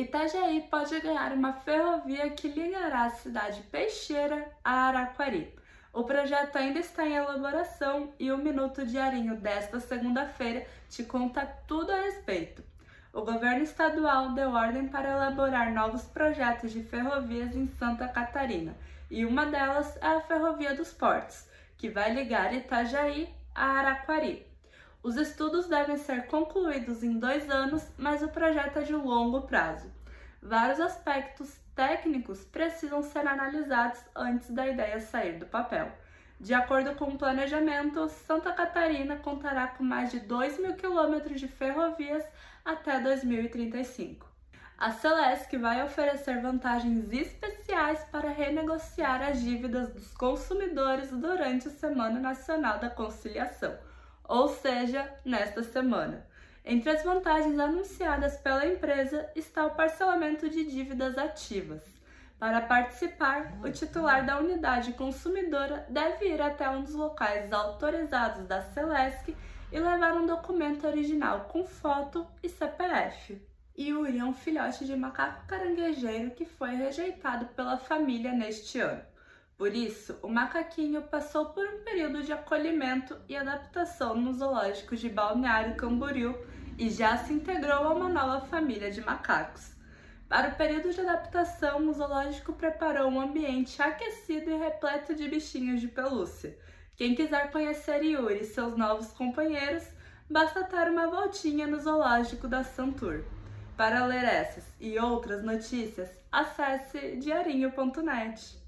Itajaí pode ganhar uma ferrovia que ligará a cidade peixeira a Araquari. O projeto ainda está em elaboração e o Minuto Diarinho desta segunda-feira te conta tudo a respeito. O governo estadual deu ordem para elaborar novos projetos de ferrovias em Santa Catarina, e uma delas é a Ferrovia dos Portos, que vai ligar Itajaí a Araquari. Os estudos devem ser concluídos em dois anos, mas o projeto é de longo prazo. Vários aspectos técnicos precisam ser analisados antes da ideia sair do papel. De acordo com o planejamento, Santa Catarina contará com mais de 2 mil quilômetros de ferrovias até 2035. A Celesc vai oferecer vantagens especiais para renegociar as dívidas dos consumidores durante a Semana Nacional da Conciliação ou seja, nesta semana. Entre as vantagens anunciadas pela empresa está o parcelamento de dívidas ativas. Para participar, o titular da unidade consumidora deve ir até um dos locais autorizados da Celesc e levar um documento original com foto e CPF. Yuri é um filhote de macaco caranguejeiro que foi rejeitado pela família neste ano. Por isso, o macaquinho passou por um período de acolhimento e adaptação no zoológico de Balneário Camboriú e já se integrou a uma nova família de macacos. Para o período de adaptação, o zoológico preparou um ambiente aquecido e repleto de bichinhos de pelúcia. Quem quiser conhecer Yuri e seus novos companheiros, basta dar uma voltinha no zoológico da Santur. Para ler essas e outras notícias, acesse diarinho.net.